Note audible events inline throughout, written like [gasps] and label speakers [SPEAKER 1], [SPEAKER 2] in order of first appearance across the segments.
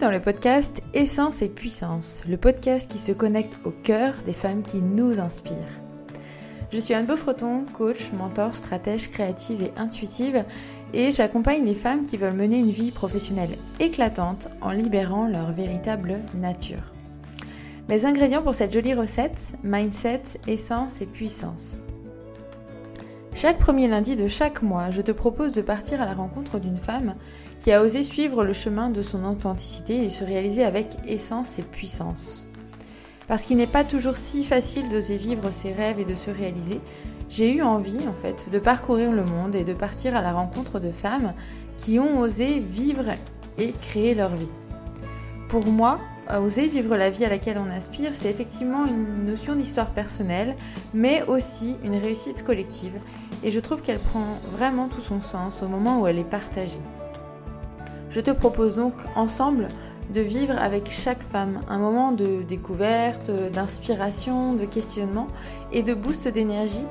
[SPEAKER 1] dans le podcast Essence et Puissance, le podcast qui se connecte au cœur des femmes qui nous inspirent. Je suis Anne Beaufreton, coach, mentor, stratège créative et intuitive, et j'accompagne les femmes qui veulent mener une vie professionnelle éclatante en libérant leur véritable nature. Mes ingrédients pour cette jolie recette, mindset, essence et puissance. Chaque premier lundi de chaque mois, je te propose de partir à la rencontre d'une femme qui a osé suivre le chemin de son authenticité et se réaliser avec essence et puissance. Parce qu'il n'est pas toujours si facile d'oser vivre ses rêves et de se réaliser, j'ai eu envie en fait de parcourir le monde et de partir à la rencontre de femmes qui ont osé vivre et créer leur vie. Pour moi, oser vivre la vie à laquelle on aspire, c'est effectivement une notion d'histoire personnelle, mais aussi une réussite collective. Et je trouve qu'elle prend vraiment tout son sens au moment où elle est partagée. Je te propose donc ensemble de vivre avec chaque femme un moment de découverte, d'inspiration, de questionnement et de boost d'énergie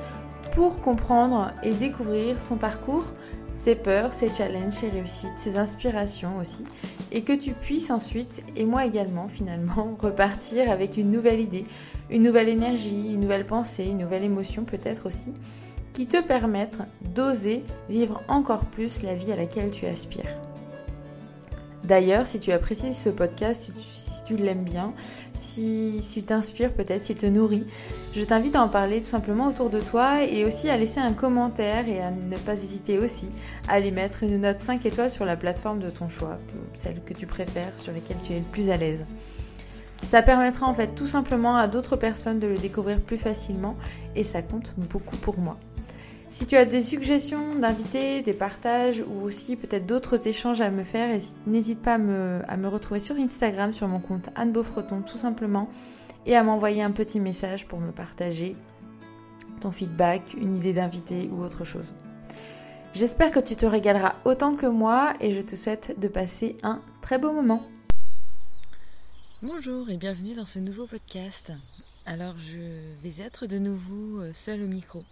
[SPEAKER 1] pour comprendre et découvrir son parcours, ses peurs, ses challenges, ses réussites, ses inspirations aussi, et que tu puisses ensuite, et moi également finalement, [laughs] repartir avec une nouvelle idée, une nouvelle énergie, une nouvelle pensée, une nouvelle émotion peut-être aussi, qui te permettent d'oser vivre encore plus la vie à laquelle tu aspires. D'ailleurs, si tu apprécies ce podcast, si tu, l'aimes bien, s'il si, t'inspire peut-être, s'il te nourrit, je t'invite à en parler tout simplement autour de toi et aussi à laisser un commentaire et à ne pas hésiter aussi à aller mettre une note 5 étoiles sur la plateforme de ton choix, celle que tu préfères, sur laquelle tu es le plus à l'aise. Ça permettra en fait tout simplement à d'autres personnes de le découvrir plus facilement et ça compte beaucoup pour moi. Si tu as des suggestions d'invités, des partages ou aussi peut-être d'autres échanges à me faire, n'hésite pas à me, retrouver sur Instagram sur mon compte Anne Beaufreton tout simplement et à m'envoyer un petit message pour me partager ton feedback, une idée d'invité ou autre chose. J'espère que tu te régaleras autant que moi et je te souhaite de passer un très beau moment.
[SPEAKER 2] Bonjour et bienvenue dans ce nouveau podcast. Alors je vais être de nouveau euh, seule au micro.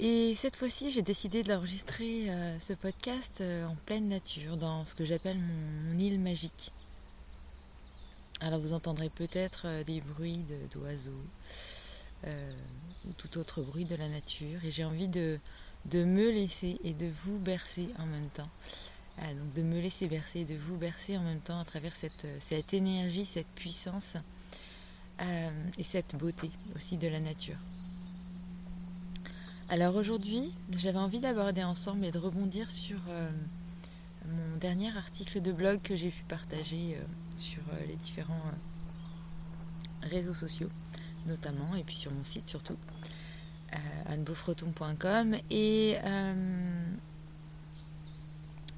[SPEAKER 2] Et cette fois-ci, j'ai décidé d'enregistrer euh, ce podcast euh, en pleine nature, dans ce que j'appelle mon, île magique. Alors vous entendrez peut-être euh, des bruits d'oiseaux ou tout autre bruit de la nature. Et j'ai envie de, me laisser et de vous bercer en même temps. donc de me laisser bercer et de vous bercer en même temps à travers cette énergie, cette puissance et cette beauté aussi de la nature. Alors aujourd'hui, j'avais envie d'aborder ensemble et de rebondir sur euh, mon dernier article de blog que j'ai pu partager euh, sur euh, les différents réseaux sociaux, notamment, et puis sur mon site surtout, annebeaufreton.com. Et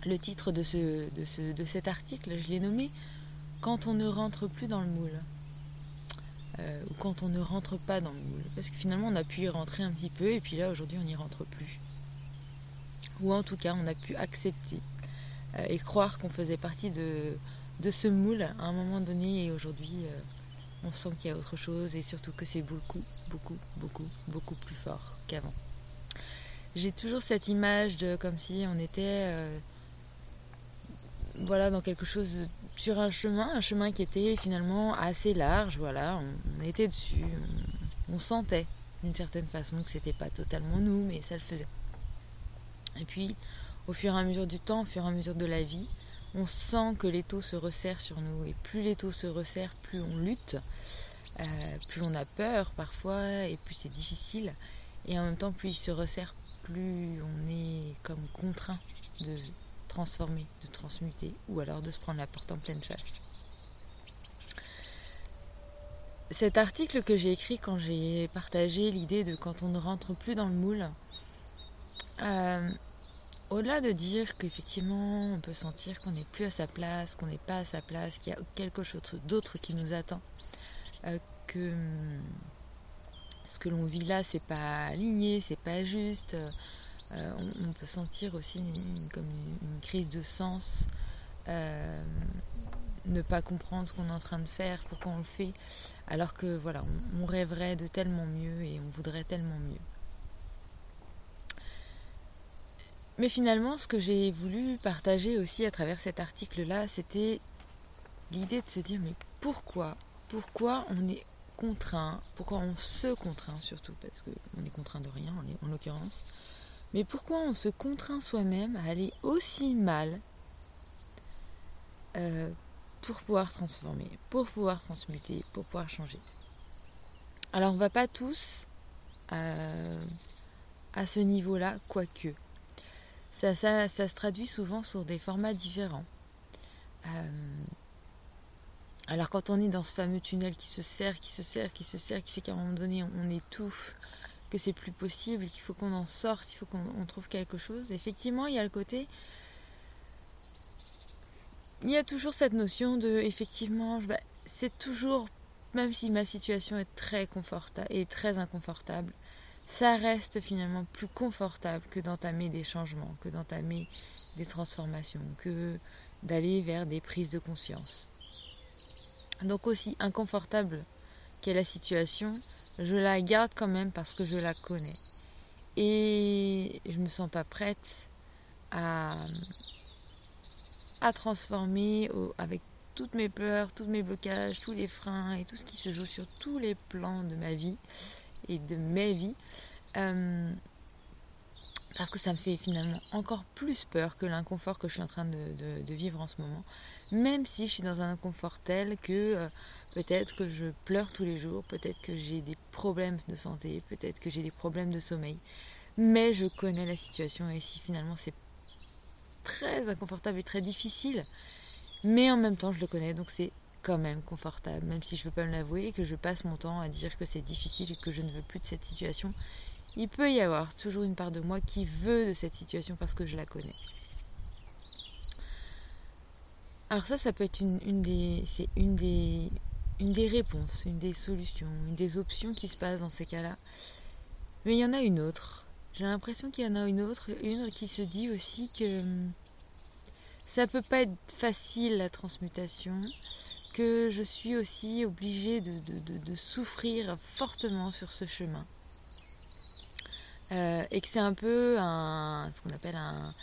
[SPEAKER 2] le titre de, ce, de, de cet article, je l'ai nommé Quand on ne rentre plus dans le moule. Euh, ou quand on ne rentre pas dans le moule. Parce que finalement, on a pu y rentrer un petit peu, et puis là, aujourd'hui, on n'y rentre plus. Ou en tout cas, on a pu accepter euh, et croire qu'on faisait partie de, de, ce moule à un moment donné, et aujourd'hui, euh, on sent qu'il y a autre chose, et surtout que c'est beaucoup, beaucoup, beaucoup, beaucoup plus fort qu'avant. J'ai toujours cette image de comme si on était voilà dans quelque chose sur un chemin, un chemin qui était finalement assez large, voilà, on, était dessus, on, sentait d'une certaine façon que c'était pas totalement nous, mais ça le faisait. Et puis, au fur et à mesure du temps, au fur et à mesure de la vie, on sent que l'étau se resserre sur nous, et plus l'étau se resserre, plus on lutte, euh, plus on a peur parfois, et plus c'est difficile, et en même temps, plus il se resserre, plus on est comme contraint de transformer, de transmuter, ou alors de se prendre la porte en pleine face. Cet article que j'ai écrit quand j'ai partagé l'idée de quand on ne rentre plus dans le moule, euh, au-delà de dire qu'effectivement on peut sentir qu'on n'est plus à sa place, qu'on n'est pas à sa place, qu'il y a quelque chose d'autre qui nous attend, euh, que hum, ce que l'on vit là c'est pas aligné, c'est pas juste, euh, on, peut sentir aussi une, comme une, crise de sens, euh, ne pas comprendre ce qu'on est en train de faire, pourquoi on le fait, alors que voilà, on, rêverait de tellement mieux et on voudrait tellement mieux. Mais finalement, ce que j'ai voulu partager aussi à travers cet article-là, c'était l'idée de se dire mais pourquoi Pourquoi on est contraint Pourquoi on se contraint surtout Parce qu'on est contraint de rien en l'occurrence. Mais pourquoi on se contraint soi-même à aller aussi mal euh, pour pouvoir transformer, pour pouvoir transmuter, pour pouvoir changer? Alors on va pas tous euh, à ce niveau-là, quoique. Ça, ça, ça, se traduit souvent sur des formats différents. Euh, alors quand on est dans ce fameux tunnel qui se serre, qui se serre, qui se serre, qui fait qu'à un moment donné on étouffe, que c'est plus possible, qu'il faut qu'on en sorte, il faut qu'on trouve quelque chose, effectivement il y a le côté... Il y a toujours cette notion de, effectivement, c'est toujours, même si ma situation est très confortable et très inconfortable, ça reste finalement plus confortable que d'entamer des changements, que d'entamer des transformations, que d'aller vers des prises de conscience. Donc aussi inconfortable qu'est la situation, je la garde quand même parce que je la connais. Et je me sens pas prête à, à transformer avec toutes mes peurs, tous mes blocages, tous les freins et tout ce qui se joue sur tous les plans de ma vie et de mes vies. Euh, parce que ça me fait finalement encore plus peur que l'inconfort que je suis en train de, vivre en ce moment. Même si je suis dans un inconfort tel que euh, peut-être que je pleure tous les jours, peut-être que j'ai des problèmes de santé, peut-être que j'ai des problèmes de sommeil. Mais je connais la situation et si finalement c'est très inconfortable et très difficile, mais en même temps je le connais, donc c'est quand même confortable, même si je ne veux pas me l'avouer, que je passe mon temps à dire que c'est difficile et que je ne veux plus de cette situation il peut y avoir toujours une part de moi qui veut de cette situation parce que je la connais. Alors ça, ça peut être une, des, c'est une des, une des réponses, une des solutions, une des options qui se passent dans ces cas-là. Mais il y en a une autre. J'ai l'impression qu'il y en a une autre, une qui se dit aussi que hum, ça peut pas être facile la transmutation, que je suis aussi obligée de souffrir fortement sur ce chemin. Euh, et que c'est un peu un, ce qu'on appelle un,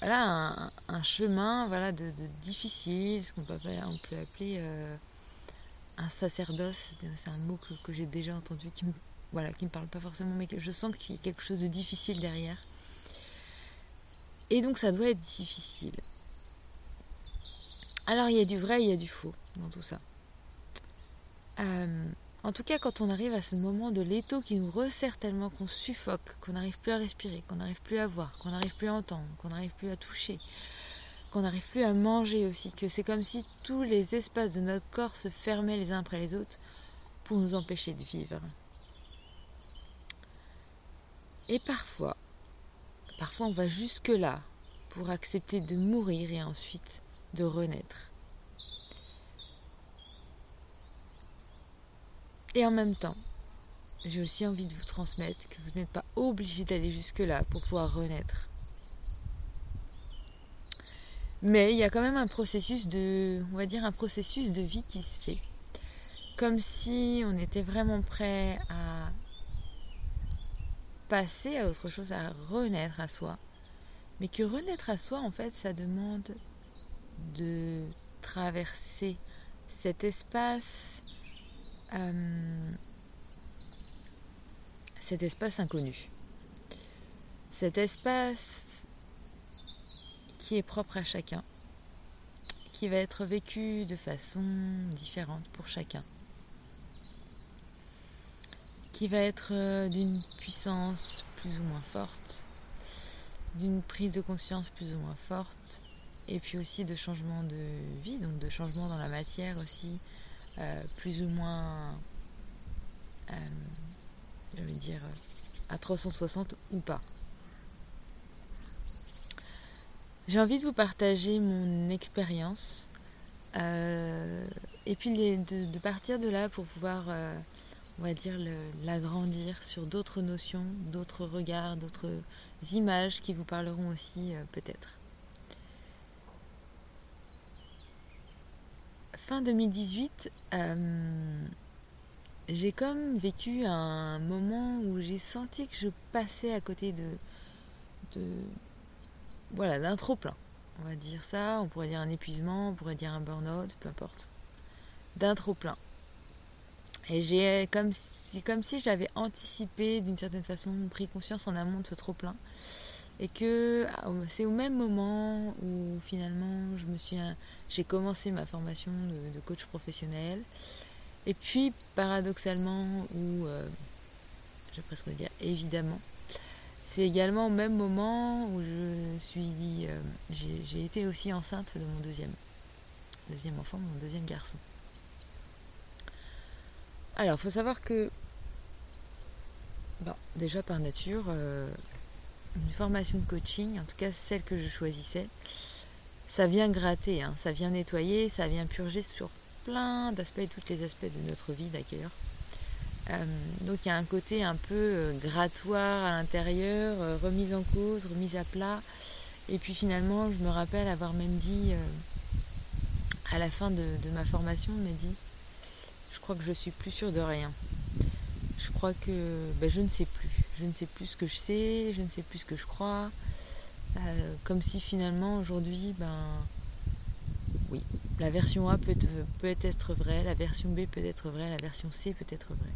[SPEAKER 2] voilà, un, chemin voilà, de, difficile, ce qu'on peut appeler, euh, un sacerdoce. C'est un mot que, j'ai déjà entendu qui me, voilà, qui me parle pas forcément, mais je sens qu'il y a quelque chose de difficile derrière. Et donc ça doit être difficile. Alors il y a du vrai, il y a du faux dans tout ça. Euh, en tout cas, quand on arrive à ce moment de l'étau qui nous resserre tellement qu'on suffoque, qu'on n'arrive plus à respirer, qu'on n'arrive plus à voir, qu'on n'arrive plus à entendre, qu'on n'arrive plus à toucher, qu'on n'arrive plus à manger aussi, que c'est comme si tous les espaces de notre corps se fermaient les uns après les autres pour nous empêcher de vivre. Et parfois, parfois on va jusque-là pour accepter de mourir et ensuite de renaître. Et en même temps, j'ai aussi envie de vous transmettre que vous n'êtes pas obligé d'aller jusque-là pour pouvoir renaître. Mais il y a quand même un processus de, on va dire, un processus de vie qui se fait. Comme si on était vraiment prêt à passer à autre chose, à renaître à soi. Mais que renaître à soi, en fait, ça demande de traverser cet espace euh, cet espace inconnu. Cet espace qui est propre à chacun, qui va être vécu de façon différente pour chacun, qui va être euh, d'une puissance plus ou moins forte, d'une prise de conscience plus ou moins forte, et puis aussi de changement de vie, donc de changement dans la matière aussi, euh, plus ou moins, euh, dire, à 360 ou pas. J'ai envie de vous partager mon expérience euh, et puis de, partir de là pour pouvoir, on va dire, l'agrandir sur d'autres notions, d'autres regards, d'autres images qui vous parleront aussi peut-être. Fin 2018, euh, j'ai comme vécu un moment où j'ai senti que je passais à côté de, voilà, d'un trop plein. On va dire ça, on pourrait dire un épuisement, on pourrait dire un burn-out, peu importe. D'un trop plein. Et j'ai comme si, comme si j'avais anticipé d'une certaine façon, pris conscience en amont de ce trop plein. Et que ah, c'est au même moment où finalement je me suis, j'ai commencé ma formation de, coach professionnel. Et puis paradoxalement, ou euh, je vais presque dire évidemment, c'est également au même moment où je suis, euh, j'ai été aussi enceinte de mon deuxième, deuxième enfant, mon deuxième garçon. Alors, il faut savoir que, déjà par nature, euh, une formation de coaching, en tout cas celle que je choisissais, ça vient gratter, hein, ça vient nettoyer, ça vient purger sur plein d'aspects, tous les aspects de notre vie d'ailleurs. Euh, donc il y a un côté un peu euh, grattoir à l'intérieur, euh, remise en cause, remise à plat. Et puis finalement, je me rappelle avoir même dit, à la fin de, ma formation, on m'a dit, je crois que je suis plus sûre de rien. Je crois que ben, je ne sais plus. Je ne sais plus ce que je sais, je ne sais plus ce que je crois. comme si finalement aujourd'hui, ben oui, la version A peut, peut être vraie, la version B peut être vraie, la version C peut être vraie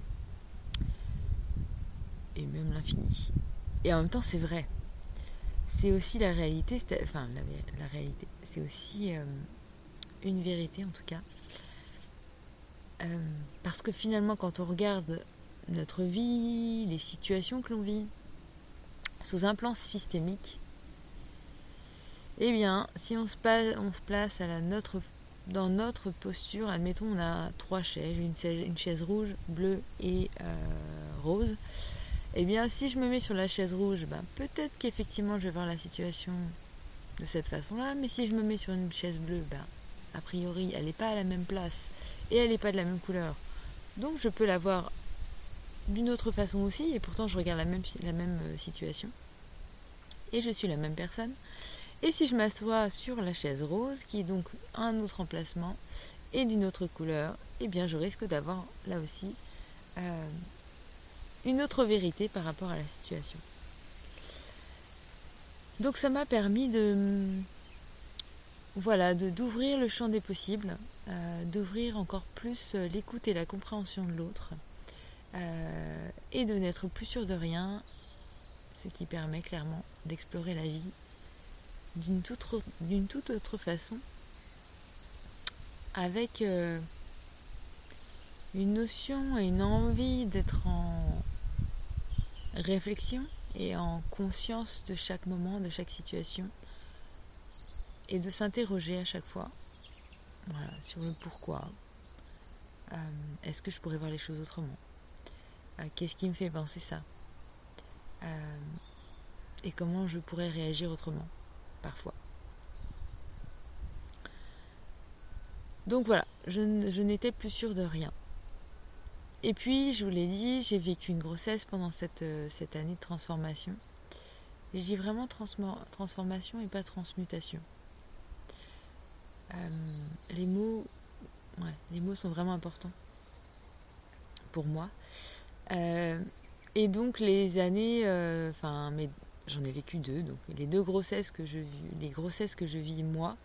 [SPEAKER 2] et même l'infini. Et en même temps, c'est vrai. C'est aussi la réalité, enfin la, réalité, c'est aussi euh, une vérité en tout cas. Euh, parce que finalement, quand on regarde notre vie, les situations que l'on vit, sous un plan systémique, eh bien, si on se, place dans notre posture, admettons, on a trois chaises, une chaise, rouge, bleue et euh, rose. Eh bien, si je me mets sur la chaise rouge, ben, peut-être qu'effectivement je vais voir la situation de cette façon-là, mais si je me mets sur une chaise bleue, ben, a priori, elle n'est pas à la même place et elle n'est pas de la même couleur. Donc je peux la voir d'une autre façon aussi, et pourtant je regarde la même, euh, situation. Et je suis la même personne. Et si je m'assois sur la chaise rose, qui est donc un autre emplacement et d'une autre couleur, eh bien je risque d'avoir là aussi euh, une autre vérité par rapport à la situation. Donc ça m'a permis de voilà d'ouvrir le champ des possibles, euh, d'ouvrir encore plus l'écoute et la compréhension de l'autre, euh, et de n'être plus sûr de rien, ce qui permet clairement d'explorer la vie d'une toute, autre façon, avec une notion et une envie d'être en réflexion et en conscience de chaque moment, de chaque situation, et de s'interroger à chaque fois sur le pourquoi. Euh, est-ce que je pourrais voir les choses autrement? Euh, Qu'est-ce qui me fait penser ça euh, Et comment je pourrais réagir autrement, parfois. Donc voilà, je n'étais plus sûre de rien. Et puis, je vous l'ai dit, j'ai vécu une grossesse pendant cette, euh, cette année de transformation. Et j'ai vraiment transformation et pas transmutation. Les mots, les mots sont vraiment importants pour moi. Euh, et donc les années, enfin, mais j'en ai vécu deux. Donc les deux grossesses que je les grossesses que je vis moi,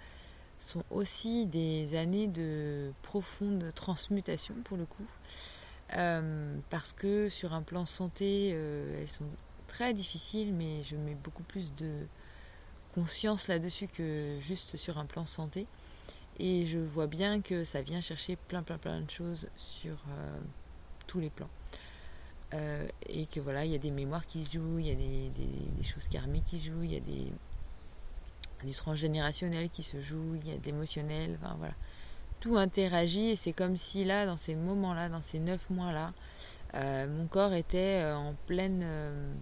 [SPEAKER 2] sont aussi des années de profonde transmutation pour le coup. Euh, parce que sur un plan santé, euh, elles sont très difficiles, mais je mets beaucoup plus de conscience là-dessus que juste sur un plan santé. Et je vois bien que ça vient chercher plein, plein, plein de choses sur euh, tous les plans. Et que voilà, il y a des mémoires qui se jouent, il y a des, choses karmiques qui se jouent, il y a des, du transgénérationnel qui se joue, il y a d'émotionnel, enfin voilà tout interagit et c'est comme si là, dans ces moments-là, dans ces neuf mois-là, euh, mon corps était euh, en pleine euh,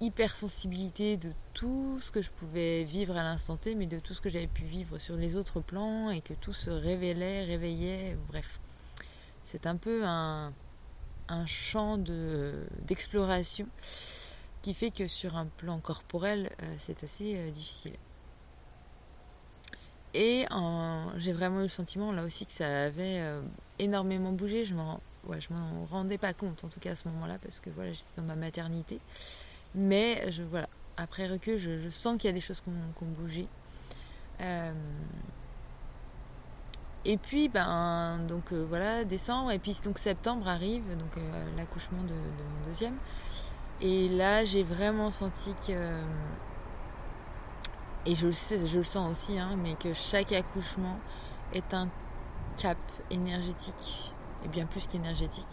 [SPEAKER 2] hypersensibilité de tout ce que je pouvais vivre à l'instant T, mais de tout ce que j'avais pu vivre sur les autres plans et que tout se révélait, réveillait, bref. C'est un peu un, un champ d'exploration qui fait que sur un plan corporel, c'est assez difficile. Et j'ai vraiment eu le sentiment là aussi que ça avait euh, énormément bougé. Je m'en ouais, rendais pas compte en tout cas à ce moment-là parce que voilà j'étais dans ma maternité. Mais je voilà après recul, je, sens qu'il y a des choses qui ont, bougé. Et puis, ben, donc voilà, décembre, et puis donc septembre arrive, donc l'accouchement de, mon deuxième. Et là, j'ai vraiment senti que et je le sais, je le sens aussi, hein, mais que chaque accouchement est un cap énergétique, et bien plus qu'énergétique,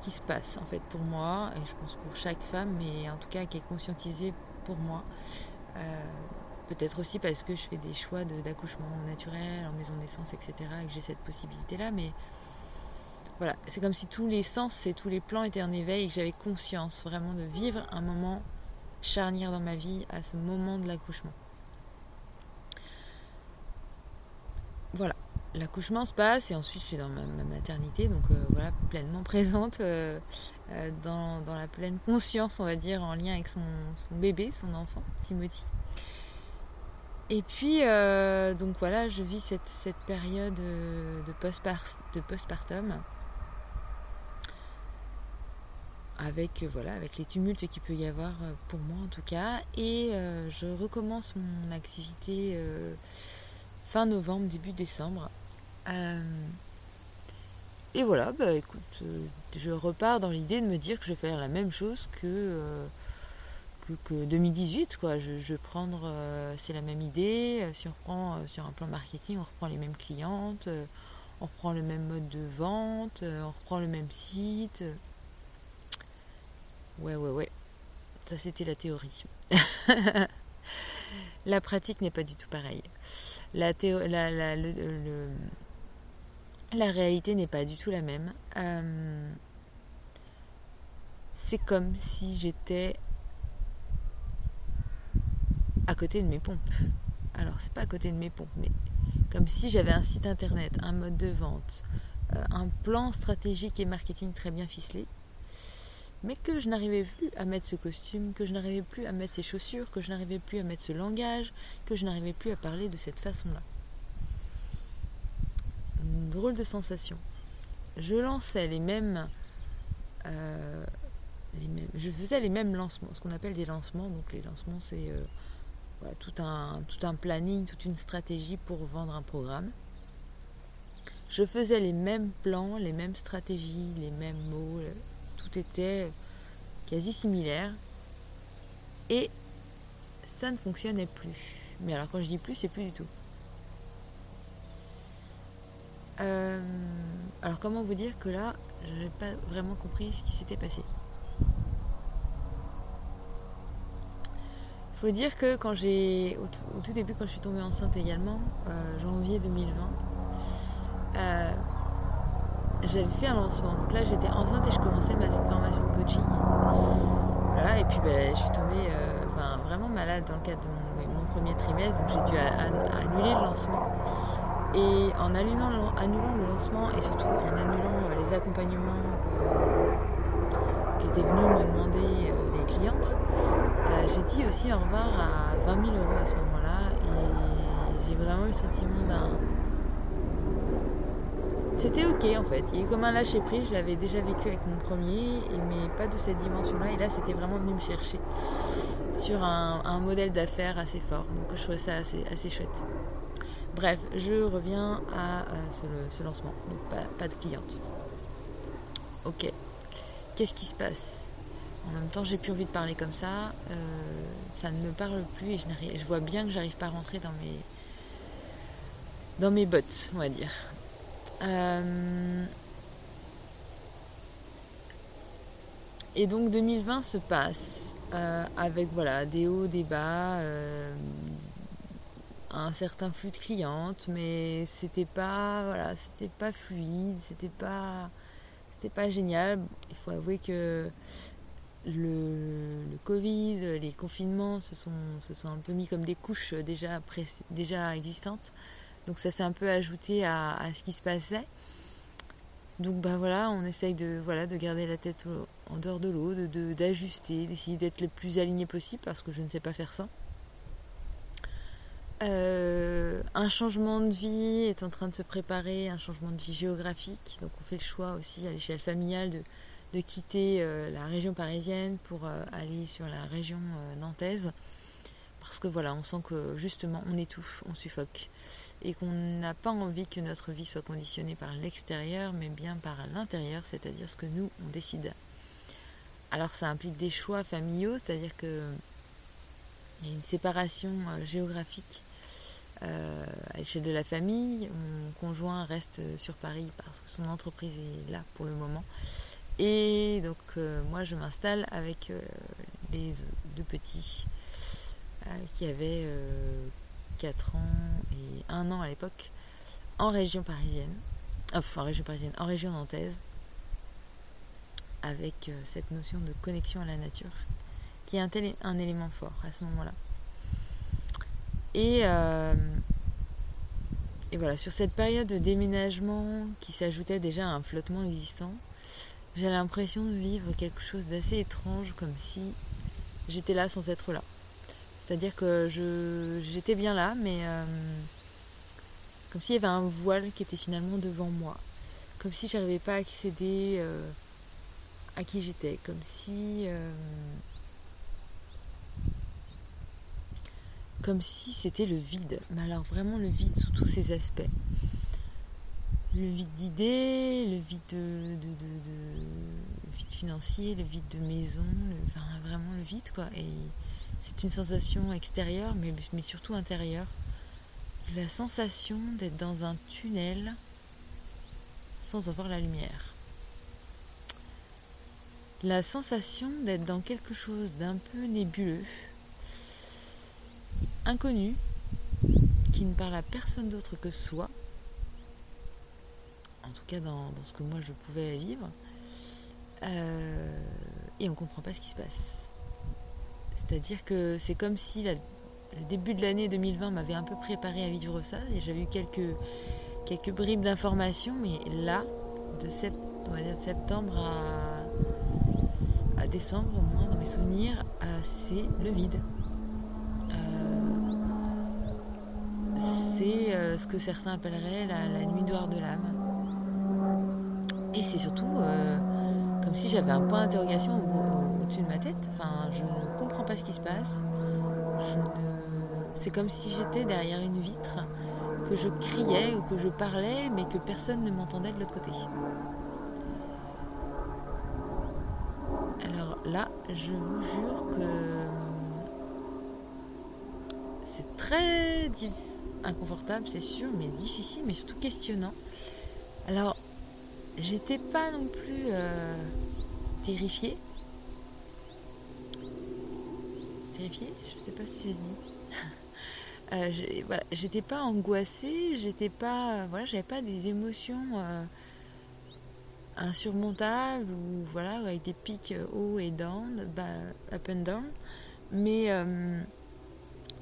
[SPEAKER 2] qui se passe en fait pour moi, et je pense pour chaque femme, mais en tout cas qui est conscientisée pour moi. Peut-être aussi parce que je fais des choix d'accouchement naturel, en maison de naissance, etc., et que j'ai cette possibilité-là, mais voilà, c'est comme si tous les sens et tous les plans étaient en éveil et que j'avais conscience vraiment de vivre un moment charnière dans ma vie à ce moment de l'accouchement. voilà, l'accouchement se passe et ensuite je suis dans ma, maternité, donc euh, voilà, pleinement présente euh, euh, dans, la pleine conscience, on va dire, en lien avec son, bébé, son enfant, Timothy. Et puis, donc voilà, je vis cette, période de, de postpartum avec, voilà, avec les tumultes qu'il peut y avoir pour moi en tout cas. Et je recommence mon activité fin novembre, début décembre. Euh, et voilà, bah écoute, euh, je repars dans l'idée de me dire que je vais faire la même chose que, euh, que, 2018. Quoi. Je, vais prendre, c'est la même idée. Si on reprend sur un plan marketing, on reprend les mêmes clientes, on reprend le même mode de vente, on reprend le même site. Ouais, ouais, ouais. Ça, c'était la théorie. [laughs] la pratique n'est pas du tout pareille la, la, la réalité n'est pas du tout la même. Euh, c'est comme si j'étais à côté de mes pompes. Alors, c'est pas à côté de mes pompes, mais comme si j'avais un site internet, un mode de vente, euh, un plan stratégique et marketing très bien ficelé mais que je n'arrivais plus à mettre ce costume, que je n'arrivais plus à mettre ces chaussures, que je n'arrivais plus à mettre ce langage, que je n'arrivais plus à parler de cette façon-là. Drôle de sensation. Je lançais les mêmes, euh, je faisais les mêmes lancements, ce qu'on appelle des lancements. Donc les lancements, c'est euh, tout, un, tout planning, toute une stratégie pour vendre un programme. Je faisais les mêmes plans, les mêmes stratégies, les mêmes mots, était quasi similaire. Et ça ne fonctionnait plus. Mais alors quand je dis plus, c'est plus du tout. Euh, alors comment vous dire que là, je n'ai pas vraiment compris ce qui s'était passé. Faut dire que quand j'ai, au, tout début, quand je suis tombée enceinte également, euh, janvier 2020, euh, j'avais fait un lancement. Donc là, j'étais enceinte et je commençais ma formation de coaching. Voilà, et puis ben, je suis tombée euh, vraiment malade dans le cadre de mon, premier trimestre, donc j'ai dû annuler le lancement. Et en annulant, annulant, le lancement et surtout en annulant les accompagnements qui étaient venus me demander les clientes, j'ai dit aussi au revoir à 20 000 euros à ce moment-là. Et j'ai vraiment eu le sentiment d'un c'était ok en fait. Il y a eu comme un lâcher prise, je l'avais déjà vécu avec mon premier, mais pas de cette dimension-là. Et là, c'était vraiment venu me chercher sur un, modèle d'affaires assez fort. Donc je trouvais ça assez, assez chouette. Bref, je reviens à, ce, lancement. Donc pas, de cliente. Ok. Qu'est-ce qui se passe? En même temps, j'ai plus envie de parler comme ça. Euh, ça ne me parle plus et je, vois bien que j'arrive pas à rentrer dans mes dans mes bottes, on va dire. Euh, et donc 2020 se passe euh, avec voilà des hauts, des bas, un certain flux de clientes, mais c'était pas voilà, c'était pas fluide, c'était pas c'était pas génial. Il faut avouer que le, Covid, les confinements se sont, se sont un peu mis comme des couches déjà, déjà existantes. Donc ça s'est un peu ajouté à, ce qui se passait. Donc bah voilà, on essaye de, voilà, de garder la tête en dehors de l'eau, d'ajuster, de, d'essayer d'être le plus aligné possible parce que je ne sais pas faire ça. Euh, un changement de vie est en train de se préparer, un changement de vie géographique. Donc on fait le choix aussi à l'échelle familiale de, quitter euh, la région parisienne pour euh, aller sur la région nantaise. Parce que voilà, on sent que justement on étouffe, on suffoque. Et qu'on n'a pas envie que notre vie soit conditionnée par l'extérieur, mais bien par l'intérieur, c'est-à-dire ce que nous, on décide. Alors ça implique des choix familiaux, c'est-à-dire que il y a une séparation euh, géographique euh, à l'échelle de la famille. Mon conjoint reste sur Paris parce que son entreprise est là pour le moment. Et donc euh, moi je m'installe avec les deux petits qui avaient 4 ans et 1 an à l'époque en région parisienne. Enfin en région parisienne, en région nantaise avec euh, cette notion de connexion à la nature, qui est un, un élément fort à ce moment-là. Et, euh, et voilà, sur cette période de déménagement qui s'ajoutait déjà à un flottement existant, j'ai l'impression de vivre quelque chose d'assez étrange, comme si j'étais là sans être là. C'est-à-dire que je, j'étais bien là, mais euh, comme s'il y avait un voile qui était finalement devant moi. Comme si j'arrivais pas à accéder à qui j'étais, comme si euh, comme si c'était le vide, mais alors vraiment le vide sous tous ses aspects. Le vide d'idées, le vide de, vide financier, le vide de maison, enfin vraiment le vide quoi. Et c'est une sensation extérieure, mais surtout intérieure. La sensation d'être dans un tunnel sans avoir la lumière la sensation d'être dans quelque chose d'un peu nébuleux, inconnu, qui ne parle à personne d'autre que soi, en tout cas dans, ce que moi je pouvais vivre, euh, et on ne comprend pas ce qui se passe. C'est-à-dire que c'est comme si le début de l'année 2020 m'avait un peu préparé à vivre ça, et j'avais eu quelques, quelques bribes d'informations, mais là, de, de septembre à décembre, au moins dans mes souvenirs, euh, c'est le vide. Euh, c'est ce que certains appelleraient la, nuit noire de l'âme. Et c'est surtout comme si j'avais un point d'interrogation au-dessus de ma tête. Enfin, je ne comprends pas ce qui se passe. C'est comme si j'étais derrière une vitre, que je criais ou que je parlais, mais que personne ne m'entendait de l'autre côté. là, je vous jure que c'est très inconfortable, c'est sûr, mais difficile, mais surtout questionnant. Alors, j'étais pas non plus euh, terrifiée. Terrifiée Je sais pas si ça se dit. [laughs] Euh, j'étais pas angoissée, j'étais pas. Voilà, j'avais pas des émotions. Euh, insurmontable ou voilà avec des pics haut et down, bah, up and down. Mais euh,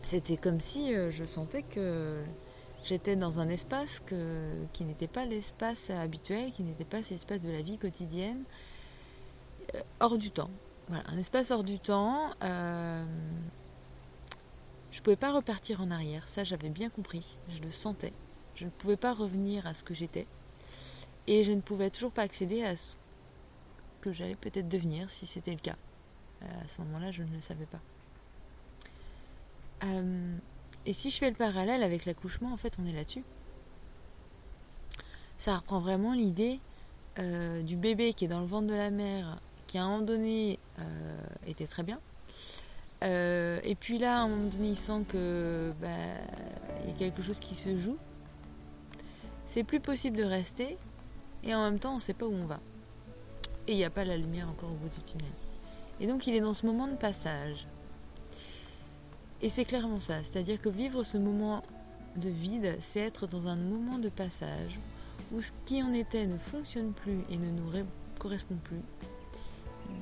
[SPEAKER 2] c'était comme si euh, je sentais que j'étais dans un espace qui n'était pas l'espace habituel, qui n'était pas l'espace de la vie quotidienne, euh, hors du temps. Voilà, un espace hors du temps. je pouvais pas repartir en arrière, ça j'avais bien compris, je le sentais. Je ne pouvais pas revenir à ce que j'étais. Et je ne pouvais toujours pas accéder à ce que j'allais peut-être devenir si c'était le cas. Euh, à ce moment-là, je ne le savais pas. Euh, et si je fais le parallèle avec l'accouchement, en fait, on est là-dessus. Ça reprend vraiment l'idée euh, du bébé qui est dans le ventre de la mère, qui à un moment donné était très bien. et puis là, à un moment donné, il sent que bah, il y a quelque chose qui se joue. C'est plus possible de rester et en même temps on ne sait pas où on va. Et il n'y a pas la lumière encore au bout du tunnel. Et donc il est dans ce moment de passage. Et c'est clairement ça, c'est-à-dire que vivre ce moment de vide, c'est être dans un moment de passage où ce qui en était ne fonctionne plus et ne nous correspond plus.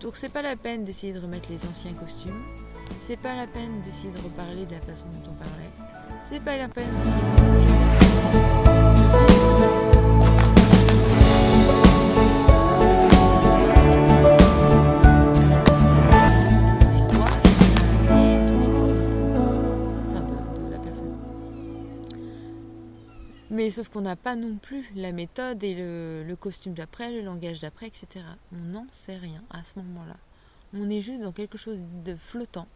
[SPEAKER 2] Donc c'est pas la peine d'essayer de remettre les anciens costumes, c'est pas la peine d'essayer de reparler de la façon dont on parlait, c'est pas la peine d'essayer de Mais sauf qu'on n'a pas non plus la méthode et le, costume d'après, le langage d'après, etc. On n'en sait rien à ce moment-là. On est juste dans quelque chose de flottant.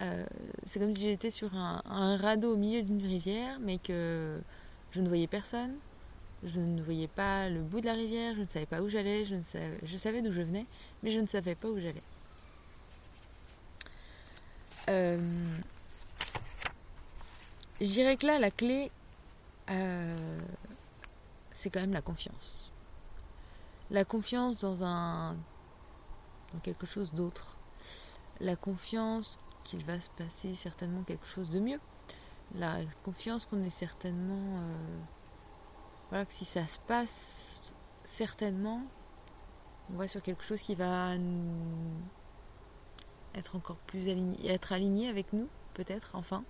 [SPEAKER 2] Euh, c'est comme si j'étais sur un, radeau au milieu d'une rivière, mais que je ne voyais personne. Je ne voyais pas le bout de la rivière, je ne savais pas où j'allais, je, savais, je savais d'où je venais, mais je ne savais pas où j'allais. Euh, je dirais que là, la clé, euh, c'est quand même la confiance. La confiance dans un dans quelque chose d'autre. La confiance qu'il va se passer certainement quelque chose de mieux. La confiance qu'on est certainement euh, voilà que si ça se passe certainement on va sur quelque chose qui va être encore plus aligné, être aligné avec nous peut-être enfin.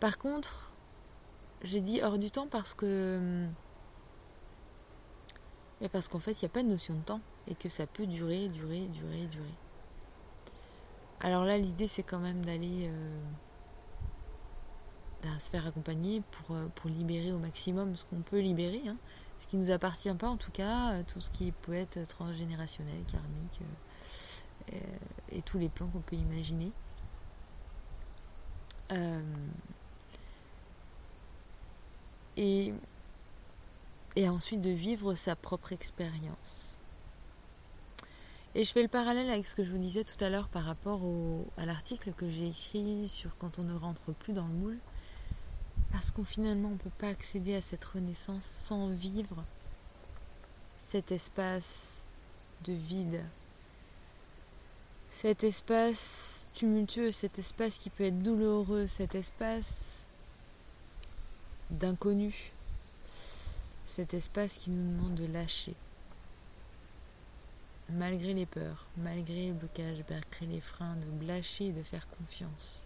[SPEAKER 2] Par contre, j'ai dit hors du temps parce que mais parce qu'en fait, il n'y a pas de notion de temps et que ça peut durer, durer, durer, durer. Alors là, l'idée, c'est quand même d'aller euh, se faire accompagner pour, euh, pour libérer au maximum ce qu'on peut libérer, hein. ce qui ne nous appartient pas en tout cas, euh, tout ce qui peut être transgénérationnel, karmique, et tous les plans qu'on peut imaginer. Et ensuite de vivre sa propre expérience. Et je fais le parallèle avec ce que je vous disais tout à l'heure par rapport à l'article que j'ai écrit sur quand on ne rentre plus dans le moule. Parce qu'on finalement on ne peut pas accéder à cette renaissance sans vivre cet espace de vide, cet espace tumultueux, cet espace qui peut être douloureux, cet espace d'inconnu, cet espace qui nous demande de lâcher. Malgré les peurs, malgré le blocage, malgré les freins, de lâcher et de faire confiance.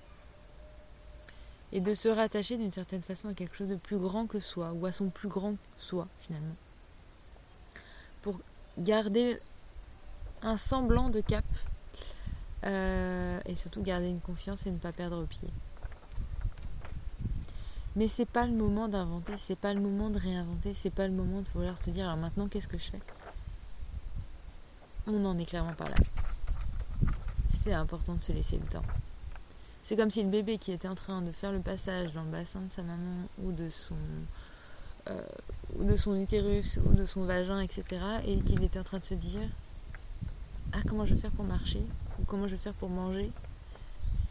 [SPEAKER 2] Et de se rattacher d'une certaine façon à quelque chose de plus grand que soi, ou à son plus grand soi finalement. Pour garder un semblant de cap euh, et surtout garder une confiance et ne pas perdre pied. Mais c'est pas le moment d'inventer, c'est pas le moment de réinventer, c'est pas le moment de vouloir se dire alors maintenant qu'est-ce que je fais? On n'en est clairement pas là. C'est important de se laisser le temps. C'est comme si le bébé qui était en train de faire le passage dans le bassin de sa maman ou de son euh, ou de son utérus ou de son vagin, etc. et qu'il était en train de se dire ah comment je vais faire pour marcher? Ou comment je vais faire pour manger,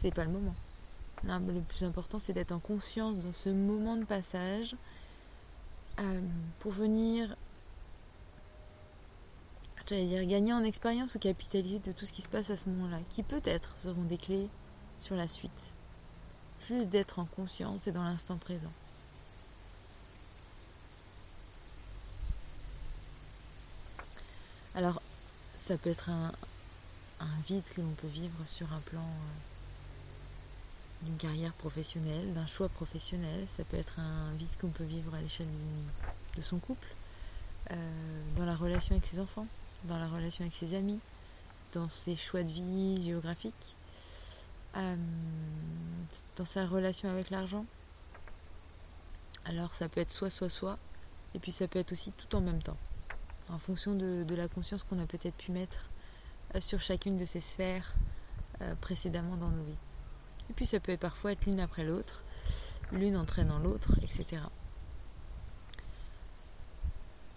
[SPEAKER 2] c'est pas le moment le plus important, c'est d'être en confiance dans ce moment de passage euh, pour venir, j'allais dire, gagner en expérience ou capitaliser de tout ce qui se passe à ce moment-là, qui peut-être seront des clés sur la suite. Juste d'être en conscience et dans l'instant présent. Alors, ça peut être un, vide que l'on peut vivre sur un plan euh, d'une carrière professionnelle, d'un choix professionnel. Ça peut être un vide qu'on peut vivre à l'échelle de son couple, euh, dans la relation avec ses enfants, dans la relation avec ses amis, dans ses choix de vie géographiques, euh, dans sa relation avec l'argent. Alors ça peut être soit, soit, soit, et puis ça peut être aussi tout en même temps, en fonction de, la conscience qu'on a peut-être pu mettre euh, sur chacune de ces sphères précédemment dans nos vies. Et puis ça peut parfois être l'une après l'autre, l'une entraînant l'autre, etc.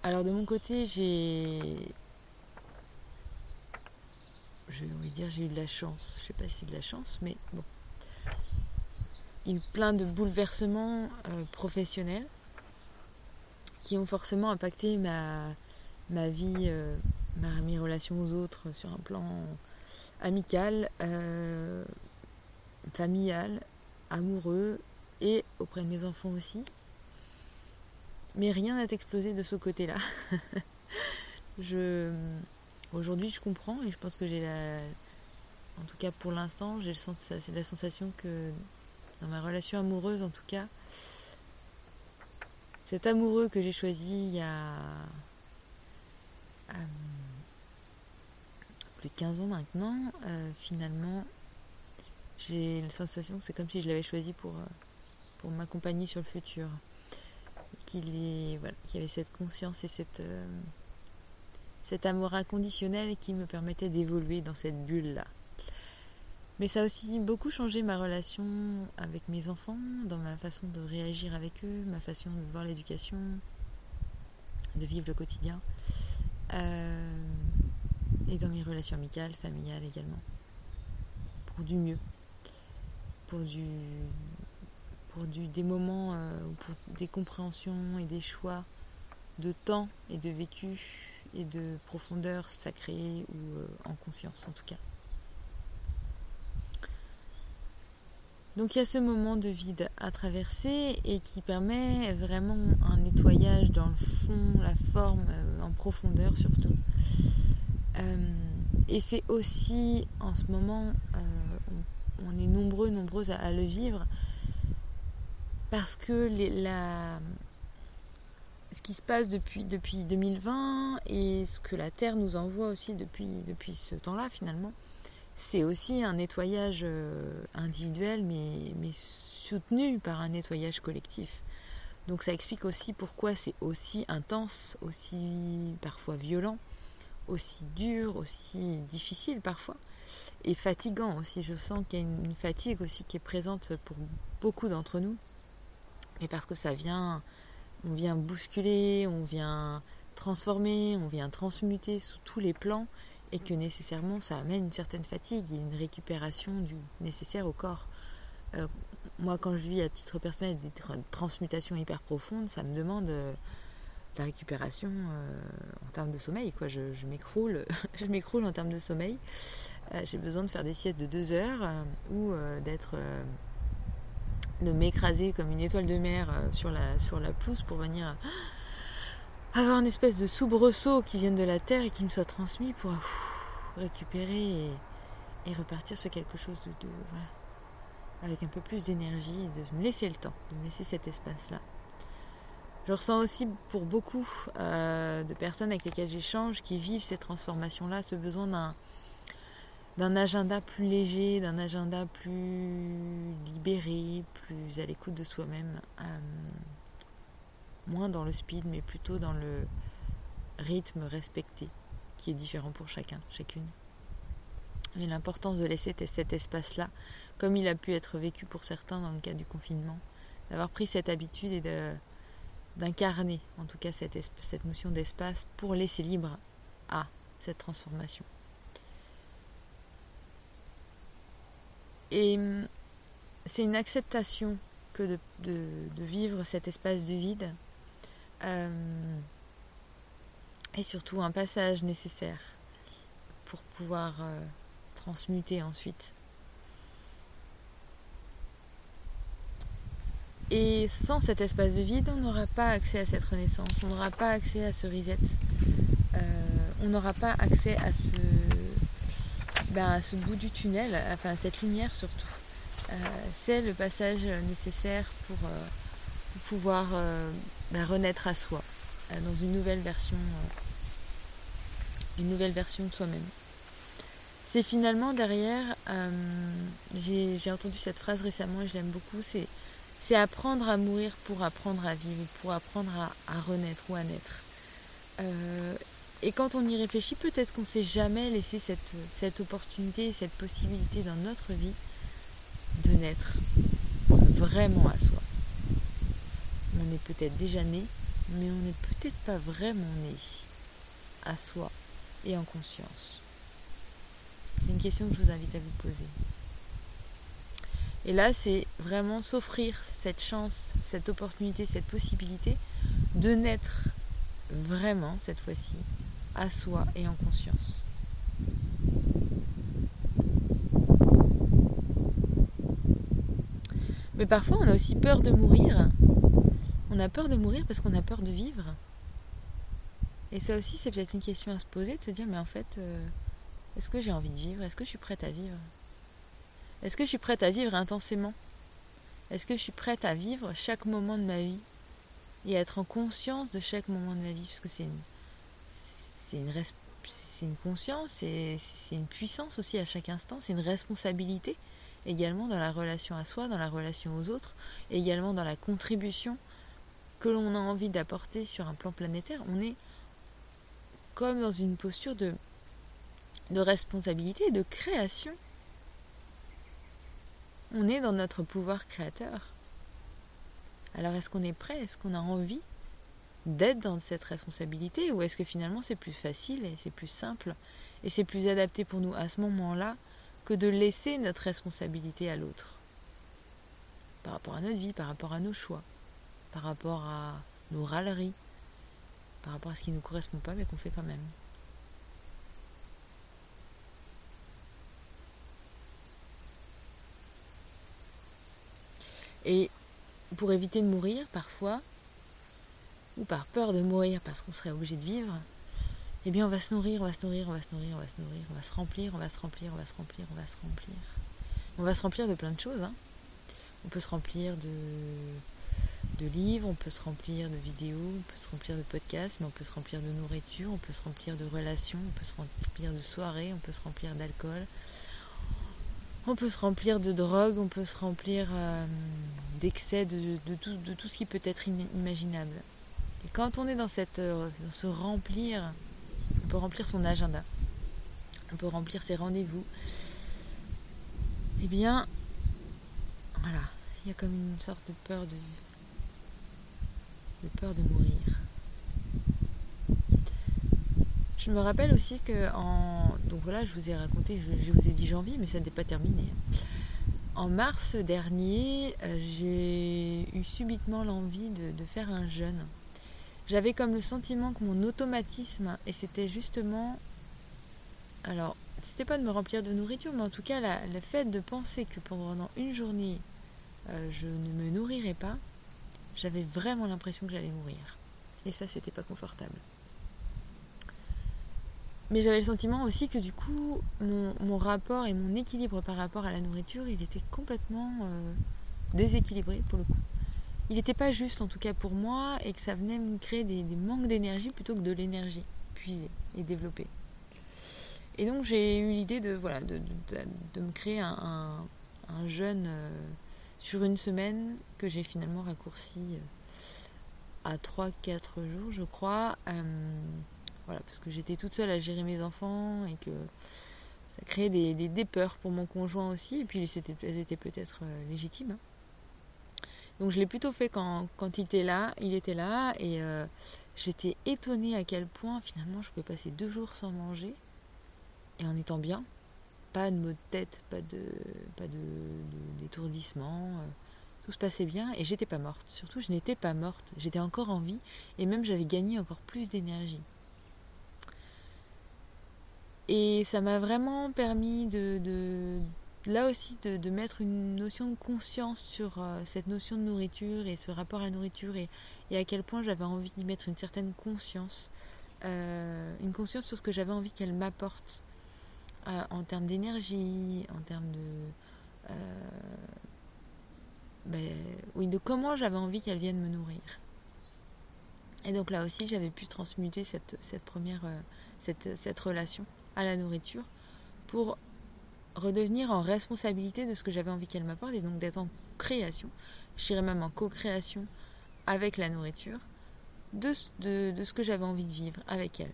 [SPEAKER 2] Alors de mon côté, j'ai... Je vais dire j'ai eu de la chance. Je sais pas si de la chance, mais bon. Il y a plein de bouleversements euh, professionnels qui ont forcément impacté ma, ma vie, euh, ma, mes relations aux autres sur un plan amical, euh, familial, amoureux et auprès de mes enfants aussi. Mais rien n'a explosé de ce côté-là. [laughs] aujourd'hui je comprends et je pense que j'ai la en tout cas pour l'instant, j'ai la sensation que dans ma relation amoureuse en tout cas cet amoureux que j'ai choisi il y a euh, plus de 15 ans maintenant, euh, finalement j'ai la sensation que c'est comme si je l'avais choisi pour, euh, pour m'accompagner sur le futur. Qu'il y avait cette conscience et cette, euh, cet amour inconditionnel qui me permettait d'évoluer dans cette bulle-là. Mais ça a aussi beaucoup changé ma relation avec mes enfants, dans ma façon de réagir avec eux, ma façon de voir l'éducation, de vivre le quotidien. Euh, et dans mes relations amicales, familiales également. Pour du mieux. Pour du. Pour du, des moments, euh, pour des compréhensions et des choix de temps et de vécu et de profondeur sacrée ou euh, en conscience en tout cas. Donc il y a ce moment de vide à traverser et qui permet vraiment un nettoyage dans le fond, la forme, euh, en profondeur surtout. Et c'est aussi en ce moment, on, est nombreux, nombreuses à, le vivre, parce que ce qui se passe depuis, depuis 2020 et ce que la Terre nous envoie aussi depuis, ce temps-là finalement, c'est aussi un nettoyage euh, individuel mais soutenu par un nettoyage collectif. Donc ça explique aussi pourquoi c'est aussi intense, aussi parfois violent, aussi dur, aussi difficile parfois, et fatigant aussi. Je sens qu'il y a une, fatigue aussi qui est présente pour beaucoup d'entre nous, et parce que ça vient on vient bousculer, on vient transformer, on vient transmuter sous tous les plans et que nécessairement ça amène une certaine fatigue et une récupération du nécessaire au corps. Euh, moi, quand je vis à titre personnel des transmutations hyper profondes, ça me demande euh, la récupération euh, en termes de sommeil. Quoi. Je, m'écroule, [laughs] je m'écroule en termes de sommeil. J'ai besoin de faire des siestes de deux heures ou d'être de m'écraser comme une étoile de mer euh, sur la, sur la pelouse pour venir [gasps] avoir une espèce de soubresaut qui vienne de la terre et qui me soit transmis pour récupérer et, repartir sur quelque chose de, avec un peu plus d'énergie de me laisser le temps, de me laisser cet espace-là. Je ressens aussi pour beaucoup euh, de personnes avec lesquelles j'échange qui vivent ces transformations-là, ce besoin d'un d'un agenda plus léger, d'un agenda plus libéré, plus à l'écoute de soi-même, euh, moins dans le speed, mais plutôt dans le rythme respecté, qui est différent pour chacun, chacune. Et l'importance de laisser cet espace-là, comme il a pu être vécu pour certains dans le cas du confinement, d'avoir pris cette habitude et d'incarner en tout cas cette notion d'espace pour laisser libre à cette transformation. Et hum, c'est une acceptation que de, vivre cet espace de vide. Hum, et surtout un passage nécessaire pour pouvoir euh, transmuter ensuite. Et sans cet espace de vide, on n'aura pas accès à cette renaissance, on n'aura pas accès à ce reset, euh, on n'aura pas accès à ce, ben, ce bout du tunnel, enfin cette lumière surtout, euh, c'est le passage nécessaire pour, euh, pouvoir euh, ben, renaître à soi, dans une nouvelle version, une nouvelle version de soi-même. C'est finalement derrière, j'ai entendu cette phrase récemment et je l'aime beaucoup, c'est apprendre à mourir pour apprendre à vivre, pour apprendre à, renaître ou à naître. Et quand on y réfléchit, peut-être qu'on ne s'est jamais laissé cette, opportunité, cette possibilité dans notre vie de naître vraiment à soi. On est peut-être déjà né, mais on n'est peut-être pas vraiment né à soi et en conscience. C'est une question que je vous invite à vous poser. Et là, c'est vraiment s'offrir cette chance, cette opportunité, cette possibilité de naître vraiment cette fois-ci à soi et en conscience. Mais parfois, on a aussi peur de mourir. On a peur de mourir parce qu'on a peur de vivre. Et ça aussi, c'est peut-être une question à se poser, de se dire, mais en fait, euh, est-ce que j'ai envie de vivre? Est-ce que je suis prête à vivre? Est-ce que je suis prête à vivre intensément? Est-ce que je suis prête à vivre chaque moment de ma vie et à être en conscience de chaque moment de ma vie? Parce que c'est une, c'est une, conscience, c'est une puissance aussi à chaque instant, c'est une responsabilité également dans la relation à soi, dans la relation aux autres, également dans la contribution que l'on a envie d'apporter sur un plan planétaire. On est comme dans une posture de, de responsabilité, de création on est dans notre pouvoir créateur. Alors est-ce qu'on est prêt? Est-ce qu'on a envie d'être dans cette responsabilité ou est-ce que finalement c'est plus facile et c'est plus simple et c'est plus adapté pour nous à ce moment-là que de laisser notre responsabilité à l'autre par rapport à notre vie, par rapport à nos choix, par rapport à nos râleries, par rapport à ce qui ne nous correspond pas mais qu'on fait quand même. Et pour éviter de mourir parfois, ou par peur de mourir parce qu'on serait obligé de vivre, eh bien on va se nourrir, on va se nourrir, on va se nourrir, on va se nourrir, on va se remplir, on va se remplir, on va se remplir, on va se remplir. On va se remplir de plein de choses. Hein. On peut se remplir de, livres, on peut se remplir de vidéos, on peut se remplir de podcasts, mais on peut se remplir de nourriture, on peut se remplir de relations, on peut se remplir de soirées, on peut se remplir d'alcool, on peut se remplir de drogue, on peut se remplir euh, d'excès, de, tout, de, tout, ce qui peut être imaginable. Et quand on est dans, cette, euh, dans ce remplir, on peut remplir son agenda, on peut remplir ses rendez-vous. Eh bien, voilà, il y a comme une sorte de peur de, de peur de mourir. Je me rappelle aussi que en donc voilà, je vous ai raconté, je, vous ai dit janvier, mais ça n'est pas terminé. En mars dernier, euh, j'ai eu subitement l'envie de, faire un jeûne. J'avais comme le sentiment que mon automatisme, et c'était justement, alors c'était pas de me remplir de nourriture, mais en tout cas le fait de penser que pendant une journée euh, je ne me nourrirais pas, j'avais vraiment l'impression que j'allais mourir. Et ça, c'était pas confortable. Mais j'avais le sentiment aussi que du coup, mon, rapport et mon équilibre par rapport à la nourriture, il était complètement euh, déséquilibré pour le coup. Il n'était pas juste en tout cas pour moi et que ça venait me créer des, manques d'énergie plutôt que de l'énergie puisée et développée. Et donc j'ai eu l'idée de, me créer un, jeûne euh, sur une semaine que j'ai finalement raccourci euh, à 3-4 jours je crois. Voilà, parce que j'étais toute seule à gérer mes enfants et que ça créait des, des, peurs pour mon conjoint aussi. Et puis elles étaient peut-être euh, légitimes. Hein. Donc je l'ai plutôt fait quand, il était là, il était là et euh, j'étais étonnée à quel point finalement je pouvais passer deux jours sans manger et en étant bien. Pas de maux de tête, pas de pas de, d'étourdissement. Euh, tout se passait bien et j'étais pas morte. Surtout je n'étais pas morte, j'étais encore en vie et même j'avais gagné encore plus d'énergie. Et ça m'a vraiment permis de, là aussi de, mettre une notion de conscience sur euh, cette notion de nourriture et ce rapport à la nourriture et, à quel point j'avais envie d'y mettre une certaine conscience, euh, une conscience sur ce que j'avais envie qu'elle m'apporte euh, en termes d'énergie, en termes de... Ben, oui, de comment j'avais envie qu'elle vienne me nourrir. Et donc là aussi, j'avais pu transmuter cette, première cette relation à la nourriture pour redevenir en responsabilité de ce que j'avais envie qu'elle m'apporte et donc d'être en création, je dirais même en co-création avec la nourriture, de, ce que j'avais envie de vivre avec elle.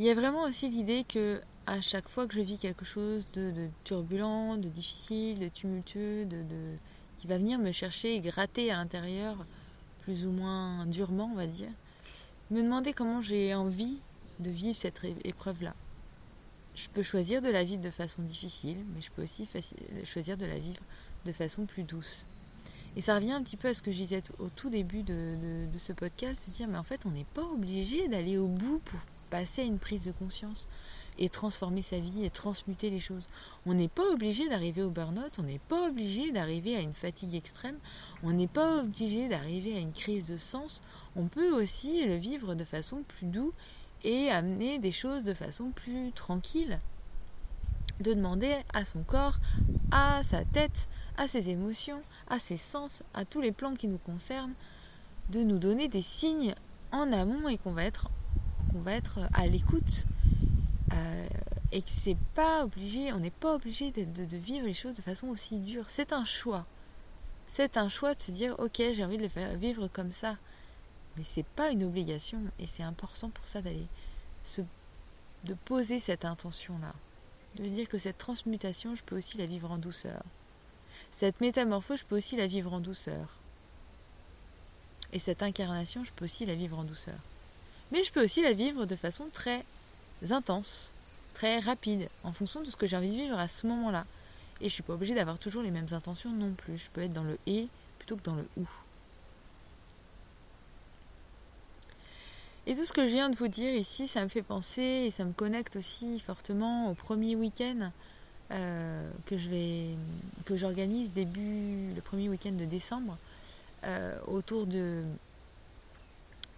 [SPEAKER 2] Il y a vraiment aussi l'idée que à chaque fois que je vis quelque chose de, turbulent, de difficile, de tumultueux, de, qui va venir me chercher et gratter à l'intérieur, plus ou moins durement, on va dire, me demander comment j'ai envie de vivre cette épreuve-là. Je peux choisir de la vivre de façon difficile, mais je peux aussi choisir de la vivre de façon plus douce. Et ça revient un petit peu à ce que je disais au tout début de, ce podcast, de dire mais en fait on n'est pas obligé d'aller au bout pour passer à une prise de conscience et transformer sa vie et transmuter les choses. On n'est pas obligé d'arriver au burn-out, on n'est pas obligé d'arriver à une fatigue extrême, on n'est pas obligé d'arriver à une crise de sens. On peut aussi le vivre de façon plus douce et amener des choses de façon plus tranquille. De demander à son corps, à sa tête, à ses émotions, à ses sens, à tous les plans qui nous concernent, de nous donner des signes en amont et qu'on va être, qu'on va être à l'écoute euh, et que c'est pas obligé, on n'est pas obligé de, vivre les choses de façon aussi dure. C'est un choix. C'est un choix de se dire ok j'ai envie de le faire vivre comme ça. Mais c'est pas une obligation et c'est important pour ça d'aller de poser cette intention-là, de dire que cette transmutation, je peux aussi la vivre en douceur. Cette métamorphose, je peux aussi la vivre en douceur. Et cette incarnation, je peux aussi la vivre en douceur. Mais je peux aussi la vivre de façon très intense, très rapide, en fonction de ce que j'ai envie de vivre à ce moment-là. Et je suis pas obligée d'avoir toujours les mêmes intentions non plus. Je peux être dans le et plutôt que dans le ou. Et tout ce que je viens de vous dire ici, ça me fait penser et ça me connecte aussi fortement au premier week-end euh, que j'organise début le premier week-end de décembre euh, autour de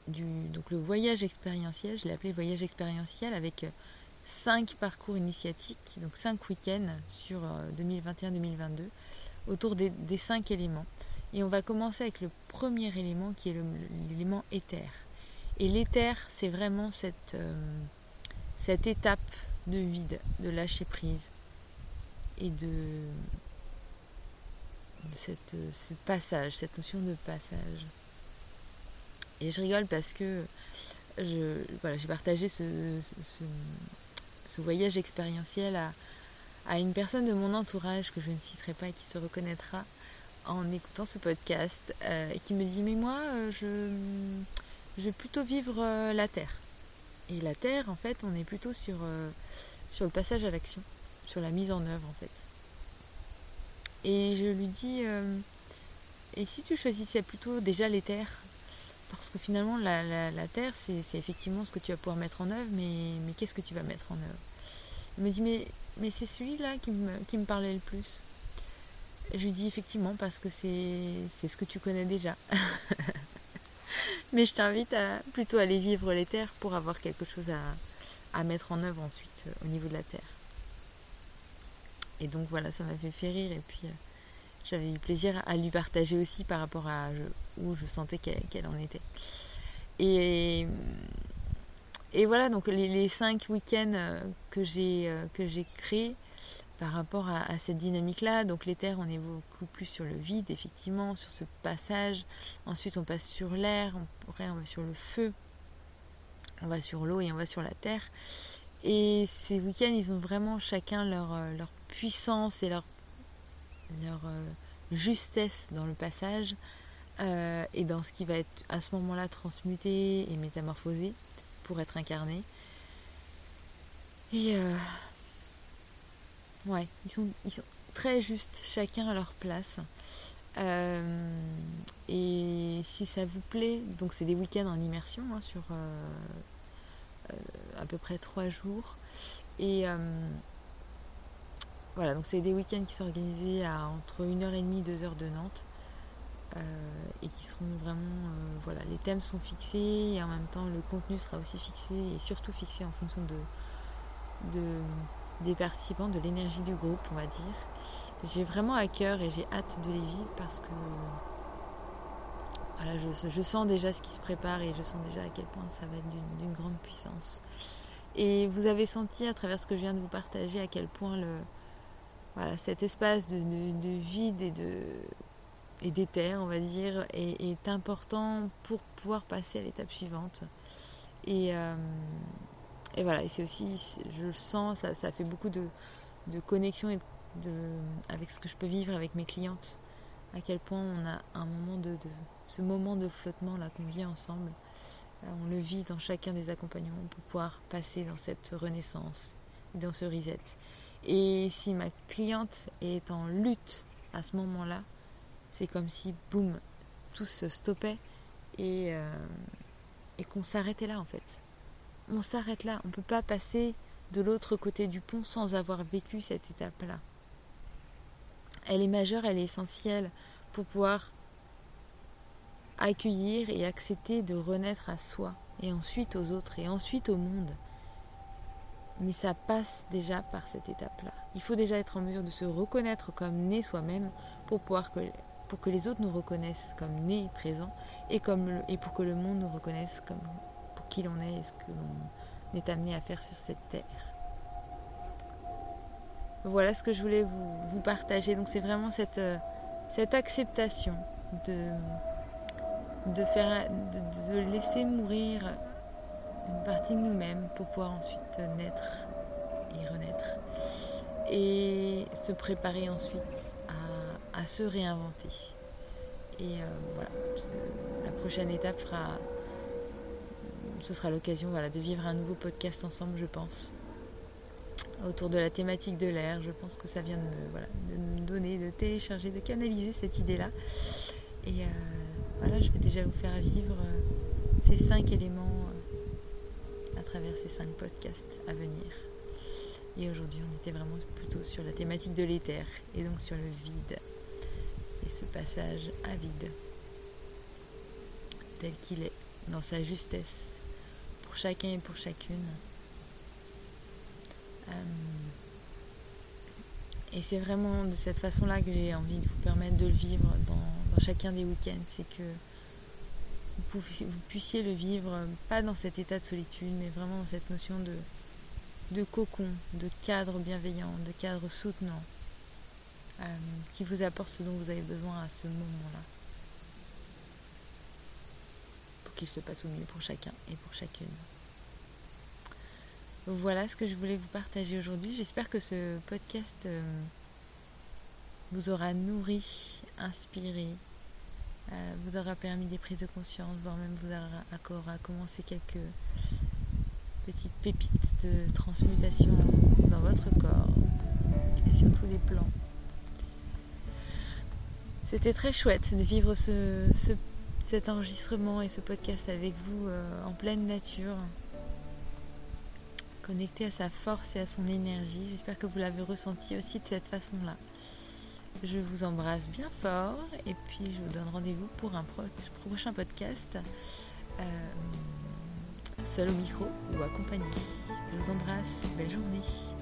[SPEAKER 2] du donc le voyage expérientiel. Je l'ai appelé voyage expérientiel avec euh, cinq parcours initiatiques, donc cinq week-ends sur 2021-2022 autour des, des cinq éléments. Et on va commencer avec le premier élément qui est l'élément éther. Et l'éther, c'est vraiment cette, euh, cette étape de vide, de lâcher prise et de, ce passage, cette notion de passage. Et je rigole parce que je, voilà, j'ai partagé ce, ce, voyage expérientiel à, à une personne de mon entourage que je ne citerai pas et qui se reconnaîtra en écoutant ce podcast euh, et qui me dit mais moi euh, je je vais plutôt vivre euh, la Terre. Et la Terre, en fait, on est plutôt sur, sur le passage à l'action, sur la mise en œuvre, en fait. Et je lui dis, et si tu choisissais plutôt déjà les terres Parce que finalement, la, la, Terre, c'est effectivement ce que tu vas pouvoir mettre en œuvre, mais, qu'est-ce que tu vas mettre en œuvre? Il me dit, mais, c'est celui-là qui me, qui me parlait le plus. je lui dis, effectivement, parce que c'est ce que tu connais déjà. [laughs] Mais je t'invite à plutôt aller vivre les terres pour avoir quelque chose à, mettre en œuvre ensuite euh, au niveau de la terre. Et donc voilà, ça m'a fait, fait rire et puis euh, j'avais eu plaisir à lui partager aussi par rapport à où je sentais qu'elle en était. Et, et voilà, donc les, les cinq week-ends euh, que j'ai créés, par rapport à, cette dynamique-là. Donc l'éther, on est beaucoup plus sur le vide, effectivement, sur ce passage. Ensuite, on passe sur l'air, on, on va sur le feu, on va sur l'eau et on va sur la terre. Et ces week-ends, ils ont vraiment chacun leur, euh, leur puissance et leur, leur euh, justesse dans le passage euh, et dans ce qui va être à ce moment-là transmuté et métamorphosé pour être incarné. Et Ouais, ils sont, ils sont très justes, chacun à leur place. Euh, et si ça vous plaît, donc c'est des week-ends en immersion hein, sur euh, euh, à peu près trois jours. Et voilà, donc c'est des week-ends qui sont organisés à entre 1h30 et 2h de Nantes. et qui seront vraiment voilà les thèmes sont fixés et en même temps le contenu sera aussi fixé et surtout fixé en fonction de des participants, de l'énergie du groupe, on va dire. J'ai vraiment à cœur et j'ai hâte de les vivre parce que voilà, je, sens déjà ce qui se prépare et je sens déjà à quel point ça va être d'une grande puissance. Et vous avez senti à travers ce que je viens de vous partager à quel point le, voilà, cet espace de, vide et de et d'éther, on va dire, est, important pour pouvoir passer à l'étape suivante. Et, euh, et voilà, c'est aussi, je le sens, ça, ça fait beaucoup de, de connexion et de, avec ce que je peux vivre avec mes clientes. À quel point on a un moment de, de ce moment de flottement là qu'on vit ensemble. Euh, on le vit dans chacun des accompagnements pour pouvoir passer dans cette renaissance, dans ce reset. Et si ma cliente est en lutte à ce moment-là, c'est comme si, boum, tout se stoppait et, euh, qu'on s'arrêtait là en fait on s'arrête là. On ne peut pas passer de l'autre côté du pont sans avoir vécu cette étape-là. Elle est majeure, elle est essentielle pour pouvoir accueillir et accepter de renaître à soi, et ensuite aux autres, et ensuite au monde. Mais ça passe déjà par cette étape-là. Il faut déjà être en mesure de se reconnaître comme né soi-même pour pouvoir que, pour que les autres nous reconnaissent comme nés présents et, comme et pour que le monde nous reconnaisse comme qui l'on est et ce que l'on est amené à faire sur cette terre. Voilà ce que je voulais vous, partager. Donc c'est vraiment cette, euh, cette acceptation de, de, faire, de, laisser mourir une partie de nous-mêmes pour pouvoir ensuite naître et renaître et se préparer ensuite à, se réinventer. Et euh, voilà, la prochaine étape fera, ce sera l'occasion voilà, de vivre un nouveau podcast ensemble, je pense, autour de la thématique de l'air. Je pense que ça vient de me, voilà, de donner, de télécharger, de canaliser cette idée-là. Et euh, voilà, je vais déjà vous faire vivre euh, ces cinq éléments travers ces cinq podcasts à venir. Et aujourd'hui, on était vraiment plutôt sur la thématique de l'éther et donc sur le vide et ce passage à vide tel qu'il est dans sa justesse pour chacun et pour chacune. Euh, et c'est vraiment de cette façon-là que j'ai envie de vous permettre de le vivre dans, chacun des week-ends. C'est que vous puissiez le vivre, pas dans cet état de solitude, mais vraiment dans cette notion de, de cocon, de cadre bienveillant, de cadre soutenant, euh, qui vous apporte ce dont vous avez besoin à ce moment-là. Pour qu'il se passe au mieux pour chacun et pour chacune. Voilà ce que je voulais vous partager aujourd'hui. J'espère que ce podcast euh, vous aura nourri, inspiré, euh, vous aura permis des prises de conscience, voire même vous aura commencé quelques petite pépite de transmutation dans votre corps et sur tous les plans. C'était très chouette de vivre ce, cet enregistrement et ce podcast avec vous euh, en pleine nature, connecté à sa force et à son énergie. J'espère que vous l'avez ressenti aussi de cette façon-là. Je vous embrasse bien fort et puis je vous donne rendez-vous pour un prochain podcast. Euh, seul au micro ou accompagné. Je vous embrasse, belle journée.